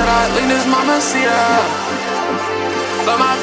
Should I lean this mama see But my